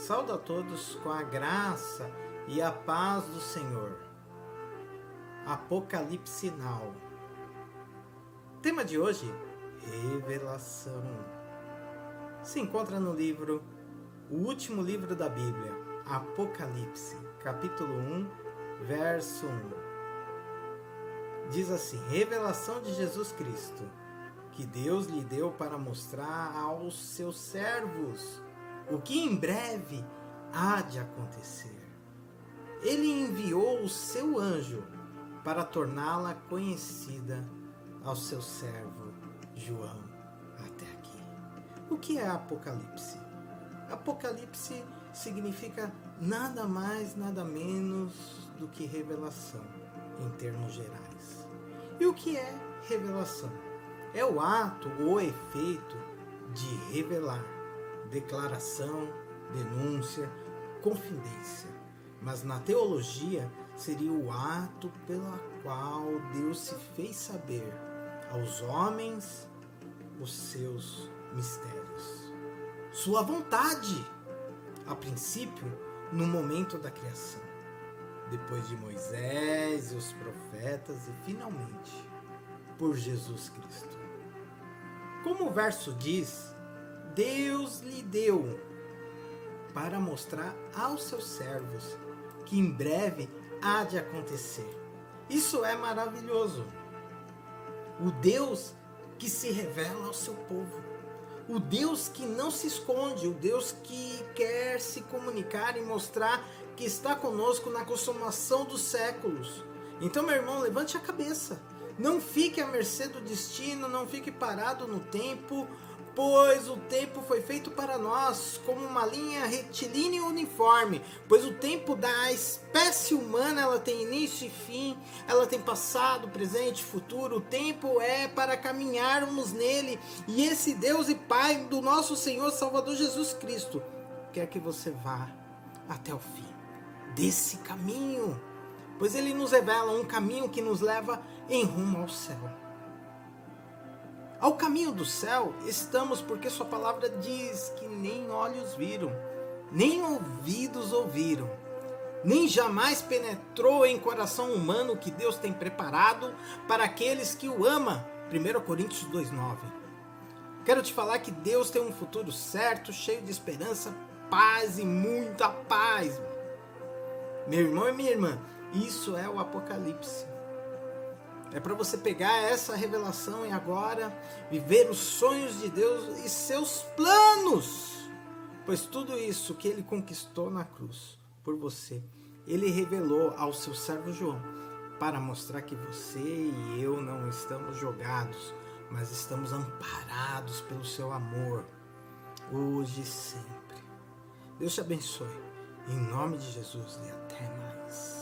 Saúdo a todos com a graça e a paz do Senhor. Apocalipse Now. Tema de hoje: Revelação. Se encontra no livro, o último livro da Bíblia, Apocalipse, capítulo 1, verso 1. Diz assim: Revelação de Jesus Cristo, que Deus lhe deu para mostrar aos seus servos o que em breve há de acontecer. Ele enviou o seu anjo para torná-la conhecida ao seu servo João até aqui. O que é Apocalipse? Apocalipse significa nada mais, nada menos do que revelação, em termos gerais. E o que é revelação? É o ato ou efeito de revelar declaração, denúncia, confidência. Mas na teologia seria o ato pelo qual Deus se fez saber aos homens os seus mistérios. Sua vontade, a princípio, no momento da criação, depois de Moisés e os profetas e finalmente por Jesus Cristo. Como o verso diz, Deus lhe deu para mostrar aos seus servos que em breve há de acontecer. Isso é maravilhoso. O Deus que se revela ao seu povo. O Deus que não se esconde, o Deus que quer se comunicar e mostrar que está conosco na consumação dos séculos. Então, meu irmão, levante a cabeça. Não fique à mercê do destino, não fique parado no tempo pois o tempo foi feito para nós como uma linha retilínea uniforme, pois o tempo da espécie humana ela tem início e fim, ela tem passado, presente, futuro. O tempo é para caminharmos nele, e esse Deus e Pai do nosso Senhor Salvador Jesus Cristo quer que você vá até o fim desse caminho, pois ele nos revela um caminho que nos leva em rumo ao céu. Ao caminho do céu estamos porque Sua palavra diz que nem olhos viram, nem ouvidos ouviram, nem jamais penetrou em coração humano o que Deus tem preparado para aqueles que o ama. 1 Coríntios 2,9. Quero te falar que Deus tem um futuro certo, cheio de esperança, paz e muita paz. Meu irmão e minha irmã, isso é o Apocalipse. É para você pegar essa revelação e agora viver os sonhos de Deus e seus planos. Pois tudo isso que ele conquistou na cruz por você, ele revelou ao seu servo João para mostrar que você e eu não estamos jogados, mas estamos amparados pelo seu amor, hoje e sempre. Deus te abençoe. Em nome de Jesus e até mais.